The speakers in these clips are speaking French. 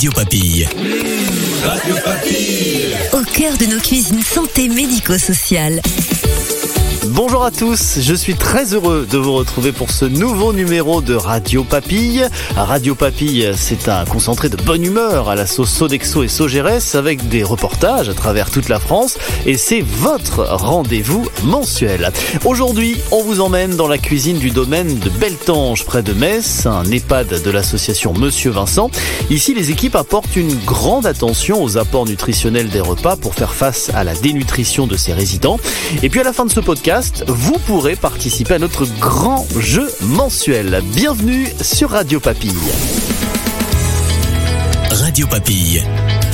Radio Papille. Au cœur de nos cuisines santé médico-sociales. Bonjour à tous, je suis très heureux de vous retrouver pour ce nouveau numéro de Radio Papille. Radio Papille, c'est un concentré de bonne humeur à la sauce Sodexo et Sogeres avec des reportages à travers toute la France et c'est votre rendez-vous mensuel. Aujourd'hui, on vous emmène dans la cuisine du domaine de Beltange près de Metz, un EHPAD de l'association Monsieur Vincent. Ici, les équipes apportent une grande attention aux apports nutritionnels des repas pour faire face à la dénutrition de ses résidents. Et puis à la fin de ce podcast, vous pourrez participer à notre grand jeu mensuel. Bienvenue sur Radio Papille. Radio Papille.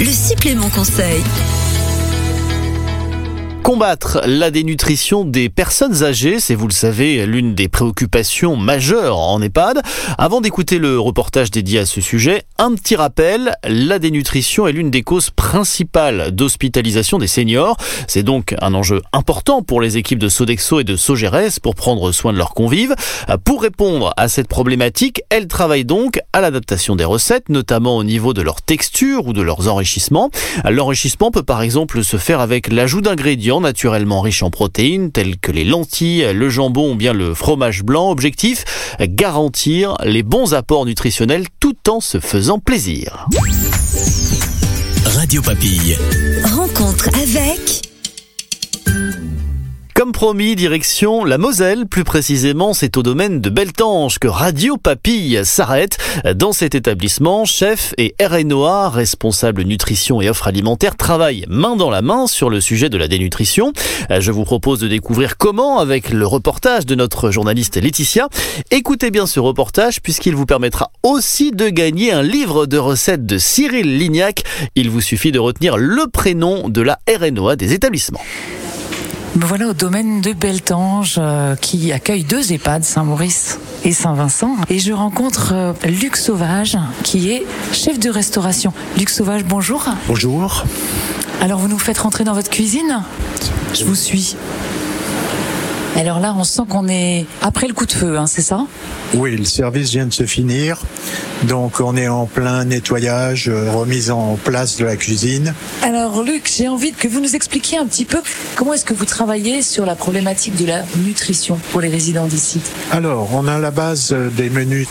Le supplément conseil. Combattre la dénutrition des personnes âgées, c'est vous le savez l'une des préoccupations majeures en EHPAD. Avant d'écouter le reportage dédié à ce sujet, un petit rappel, la dénutrition est l'une des causes principales d'hospitalisation des seniors. C'est donc un enjeu important pour les équipes de Sodexo et de Sogeres pour prendre soin de leurs convives. Pour répondre à cette problématique, elles travaillent donc à l'adaptation des recettes, notamment au niveau de leur texture ou de leurs enrichissements. L'enrichissement peut par exemple se faire avec l'ajout d'ingrédients naturellement riches en protéines telles que les lentilles, le jambon ou bien le fromage blanc. Objectif, garantir les bons apports nutritionnels tout en se faisant plaisir. Radio Papille. Rencontre avec... Promis, direction la Moselle. Plus précisément, c'est au domaine de Beltange que Radio Papille s'arrête. Dans cet établissement, chef et RNOA, responsable nutrition et offre alimentaire, travaillent main dans la main sur le sujet de la dénutrition. Je vous propose de découvrir comment avec le reportage de notre journaliste Laetitia. Écoutez bien ce reportage puisqu'il vous permettra aussi de gagner un livre de recettes de Cyril Lignac. Il vous suffit de retenir le prénom de la RNOA des établissements. Me voilà au domaine de Beltange euh, qui accueille deux EHPAD, Saint-Maurice et Saint-Vincent. Et je rencontre euh, Luc Sauvage qui est chef de restauration. Luc Sauvage, bonjour. Bonjour. Alors vous nous faites rentrer dans votre cuisine? Je vous suis. Alors là, on sent qu'on est après le coup de feu, hein, c'est ça? Oui, le service vient de se finir. Donc on est en plein nettoyage, euh, remise en place de la cuisine. Alors Luc, j'ai envie que vous nous expliquiez un petit peu comment est-ce que vous travaillez sur la problématique de la nutrition pour les résidents d'ici. Alors, on a la base euh, des menus.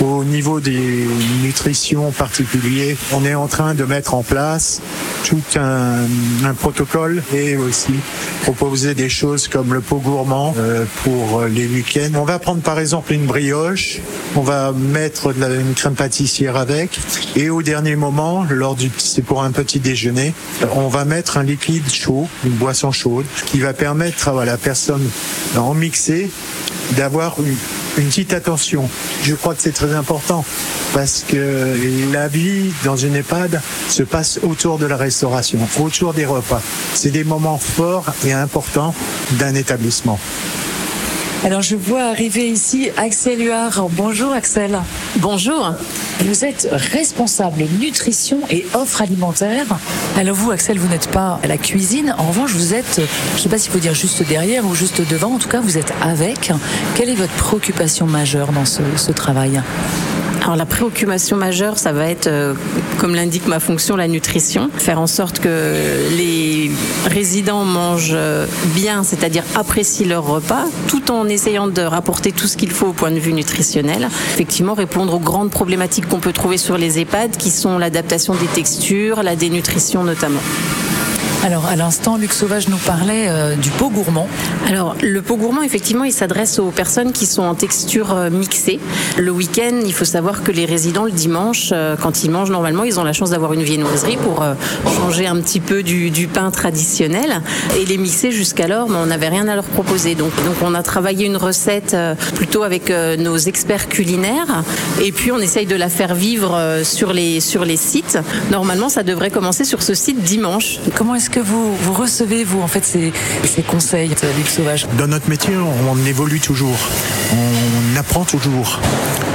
Au niveau des nutritions particuliers, on est en train de mettre en place tout un, protocole et aussi proposer des choses comme le pot gourmand euh, pour les week-ends. On va prendre par exemple une brioche, on va mettre une crème pâtissière avec et au dernier moment, lors du c'est pour un petit déjeuner, on va mettre un liquide chaud, une boisson chaude qui va permettre à la personne en mixer d'avoir une, une petite attention. Je crois que c'est très important parce que la vie dans une EHPAD se passe autour de la restauration, autour des repas. C'est des moments forts et importants d'un établissement. Alors je vois arriver ici Axel Huard. Bonjour Axel. Bonjour. Vous êtes responsable nutrition et offre alimentaire. Alors vous Axel, vous n'êtes pas à la cuisine. En revanche, vous êtes, je ne sais pas s'il faut dire juste derrière ou juste devant. En tout cas, vous êtes avec. Quelle est votre préoccupation majeure dans ce, ce travail? Alors la préoccupation majeure, ça va être, euh, comme l'indique ma fonction, la nutrition. Faire en sorte que les résidents mangent bien, c'est-à-dire apprécient leur repas, tout en essayant de rapporter tout ce qu'il faut au point de vue nutritionnel. Effectivement, répondre aux grandes problématiques qu'on peut trouver sur les EHPAD, qui sont l'adaptation des textures, la dénutrition notamment. Alors, à l'instant, Luc Sauvage nous parlait euh, du pot gourmand. Alors, le pot gourmand, effectivement, il s'adresse aux personnes qui sont en texture euh, mixée. Le week-end, il faut savoir que les résidents, le dimanche, euh, quand ils mangent normalement, ils ont la chance d'avoir une viennoiserie pour changer un petit peu du, du pain traditionnel. Et les mixer jusqu'alors, mais on n'avait rien à leur proposer. Donc, donc, on a travaillé une recette plutôt avec nos experts culinaires. Et puis, on essaye de la faire vivre sur les, sur les sites. Normalement, ça devrait commencer sur ce site dimanche. Comment est-ce que vous, recevez, vous, en fait, ces, conseils, Luc Sauvage Dans notre métier, on évolue toujours, on apprend toujours.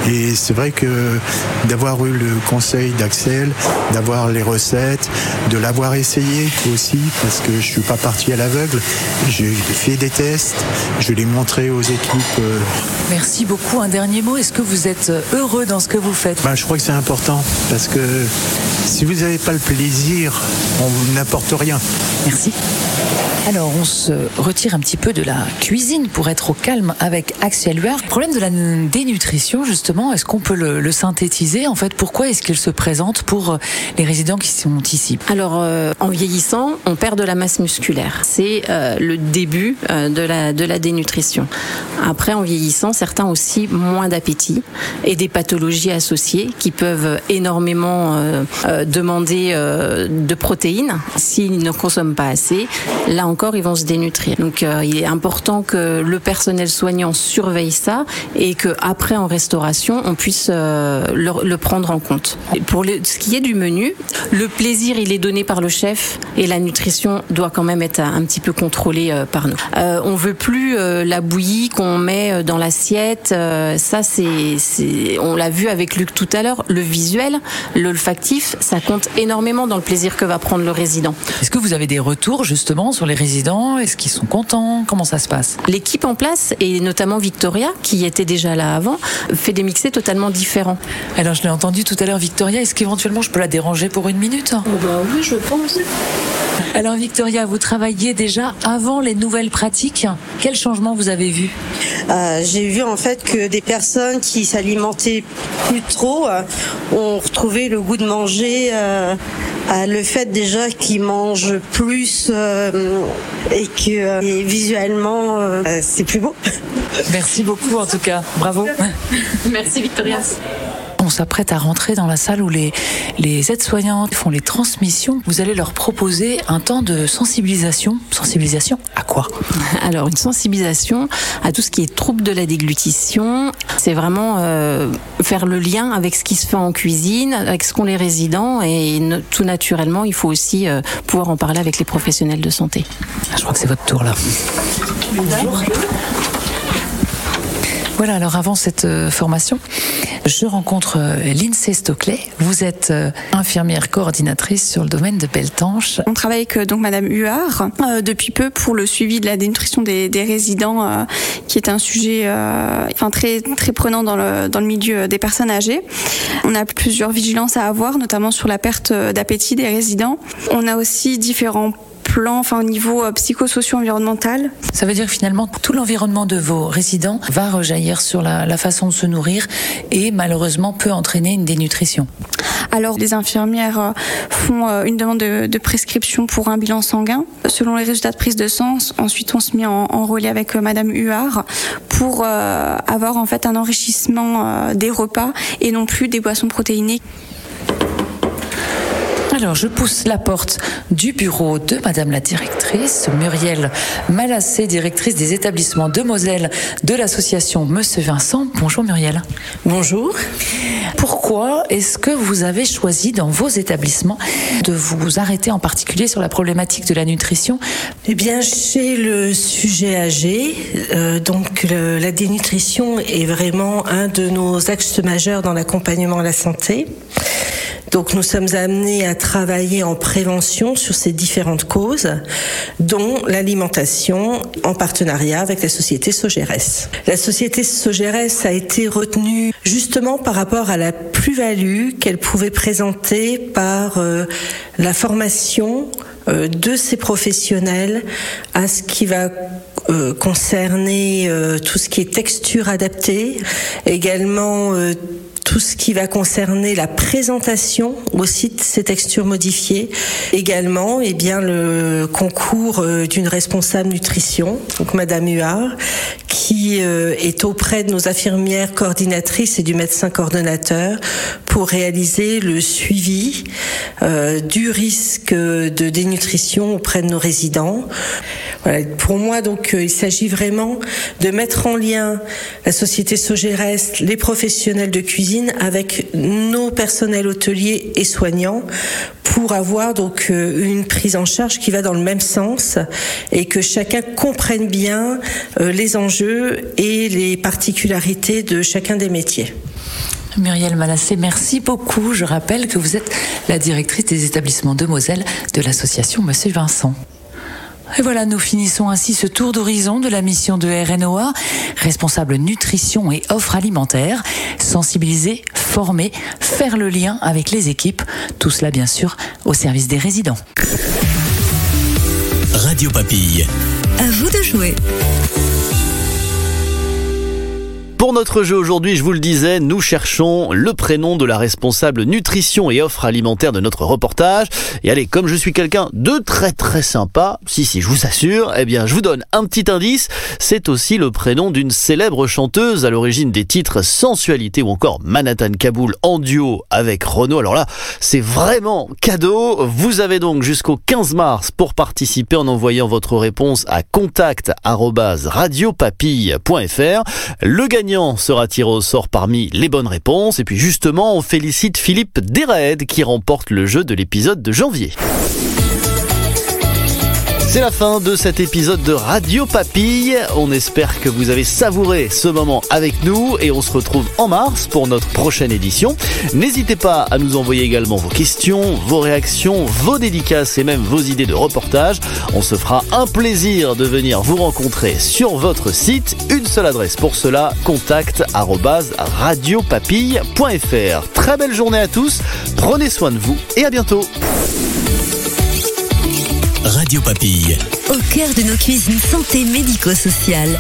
Et c'est vrai que d'avoir eu le conseil d'Axel, d'avoir les recettes, de l'avoir essayé aussi, parce que je suis pas parti à l'aveugle, j'ai fait des tests, je l'ai montré aux équipes. euh, Merci beaucoup. Un dernier mot. Est-ce que vous êtes heureux dans ce que vous faites? Ben, je crois que c'est important, parce que si vous n'avez pas le plaisir, on n'apporte rien. Merci. Alors, on se retire un petit peu de la cuisine pour être au calme avec Axel Huard. Le problème de la dénutrition, justement, est-ce qu'on peut le, synthétiser En fait, pourquoi est-ce qu'il se présente pour euh, les résidents qui sont ici Alors, euh, en vieillissant, on perd de la masse musculaire. C'est euh, le début de, la, dénutrition. Après, en vieillissant, certains aussi moins d'appétit et des pathologies associées qui peuvent énormément demander de protéines. S'ils ne consomment pas assez, là encore, ils vont se dénutrir. Donc, il est important que le personnel soignant surveille ça et que après en restauration, on puisse euh, le, le prendre en compte. Et Pour le- ce qui est du menu, le plaisir, il est donné par le chef et la nutrition doit quand même être un, petit peu contrôlée euh, par nous. Euh, on veut plus euh, la bouillie qu'on met dans l'assiette. euh, ça, c'est, c'est, on l'a vu avec Luc tout à l'heure. Le visuel, l'olfactif, ça compte énormément dans le plaisir que va prendre le résident. Est-ce que vous avez des retours justement sur les résidents? Est-ce qu'ils sont contents? Comment ça se passe? L'équipe en place, et notamment Victoria, qui était déjà là avant, fait des mixés totalement différents. Alors, je l'ai entendu tout à l'heure, Victoria. Est-ce qu'éventuellement je peux la déranger pour une minute? Oui, je pense. Alors, Victoria, vous travailliez déjà avant les nouvelles pratiques. Quel changement vous avez vu? Euh, j'ai vu en fait que des personnes qui s'alimentaient plus trop euh, ont retrouvé le goût de manger. euh, à le fait déjà qu'ils mangent plus euh, et que euh, et visuellement euh, c'est plus beau. Merci beaucoup en tout cas. Bravo. Merci Victoria. On s'apprête à rentrer dans la salle où les, les aides-soignantes font les transmissions. Vous allez leur proposer un temps de sensibilisation. Sensibilisation à quoi? Alors, une sensibilisation à tout ce qui est trouble de la déglutition. C'est vraiment euh, faire le lien avec ce qui se fait en cuisine, avec ce qu'ont les résidents. Et tout naturellement, il faut aussi euh, pouvoir en parler avec les professionnels de santé. Je crois que c'est votre tour là. Voilà, alors avant cette euh, formation, je rencontre euh, Lindsay Stockley. Vous êtes euh, infirmière coordinatrice sur le domaine de Beltanche. On travaille avec donc Madame Huard depuis peu pour le suivi de la dénutrition des, résidents, qui est un sujet très très prenant dans le dans le milieu des personnes âgées. On a plusieurs vigilances à avoir, notamment sur la perte d'appétit des résidents. On a aussi différents enfin au niveau euh, psychosocio-environnemental. Ça veut dire que finalement tout l'environnement de vos résidents va rejaillir sur la, la façon de se nourrir et malheureusement peut entraîner une dénutrition. Alors, les infirmières euh, font euh, une demande de, de prescription pour un bilan sanguin. Selon les résultats de prise de sang, ensuite on se met en, en relais avec Madame Huard pour euh, avoir en fait un enrichissement euh, des repas et non plus des boissons protéinées. Alors, je pousse la porte du bureau de Madame la directrice, Muriel Malassé, directrice des établissements de Moselle de l'association Monsieur Vincent. Bonjour Muriel. Bonjour. Pourquoi est-ce que vous avez choisi dans vos établissements de vous arrêter en particulier sur la problématique de la nutrition? Eh bien, chez le sujet âgé, euh, donc le- la dénutrition est vraiment un de nos axes majeurs dans l'accompagnement à la santé. Donc nous sommes amenés à travailler en prévention sur ces différentes causes, dont l'alimentation en partenariat avec la société Sogeres. La société Sogeres a été retenue justement par rapport à la plus-value qu'elle pouvait présenter par euh, la formation euh, de ces professionnels à ce qui va euh, concerner tout ce qui est texture adaptée, également tout ce qui va concerner la présentation aussi de ces textures modifiées, également eh bien le concours euh, d'une responsable nutrition, donc Madame Huard, qui euh, est auprès de nos infirmières coordinatrices et du médecin coordonnateur pour réaliser le suivi euh, du risque de dénutrition auprès de nos résidents. Pour moi, donc, euh, il s'agit vraiment de mettre en lien la société Sogeres, les professionnels de cuisine avec nos personnels hôteliers et soignants pour avoir donc euh, une prise en charge qui va dans le même sens et que chacun comprenne bien les enjeux et les particularités de chacun des métiers. Muriel Malassé, merci beaucoup. Je rappelle que vous êtes la directrice des établissements de Moselle de l'association Monsieur Vincent. Et voilà, nous finissons ainsi ce tour d'horizon de la mission de RNOA, responsable nutrition et offre alimentaire, sensibiliser, former, faire le lien avec les équipes, tout cela bien sûr au service des résidents. Radio Papille. À vous de jouer. Pour notre jeu aujourd'hui, je vous le disais, nous cherchons le prénom de la responsable nutrition et offre alimentaire de notre reportage. Et allez, comme je suis quelqu'un de très très sympa, si si, je vous assure, eh bien, je vous donne un petit indice. C'est aussi le prénom d'une célèbre chanteuse à l'origine des titres Sensualité ou encore Manhattan Kaboul en duo avec Renaud. Alors là, c'est vraiment cadeau. Vous avez donc jusqu'au 15 mars pour participer en envoyant votre réponse à contact@radiopapille.fr. Le gagnant sera tiré au sort parmi les bonnes réponses? Et puis justement, on félicite Philippe Desraed qui remporte le jeu de l'épisode de janvier. C'est la fin de cet épisode de Radio Papille. On espère que vous avez savouré ce moment avec nous et on se retrouve en mars pour notre prochaine édition. N'hésitez pas à nous envoyer également vos questions, vos réactions, vos dédicaces et même vos idées de reportage. On se fera un plaisir de venir vous rencontrer sur votre site. Une seule adresse pour cela, contact radiopapille.fr. Très belle journée à tous, prenez soin de vous et à bientôt. Radio Papille. Au cœur de nos cuisines santé médico-sociale.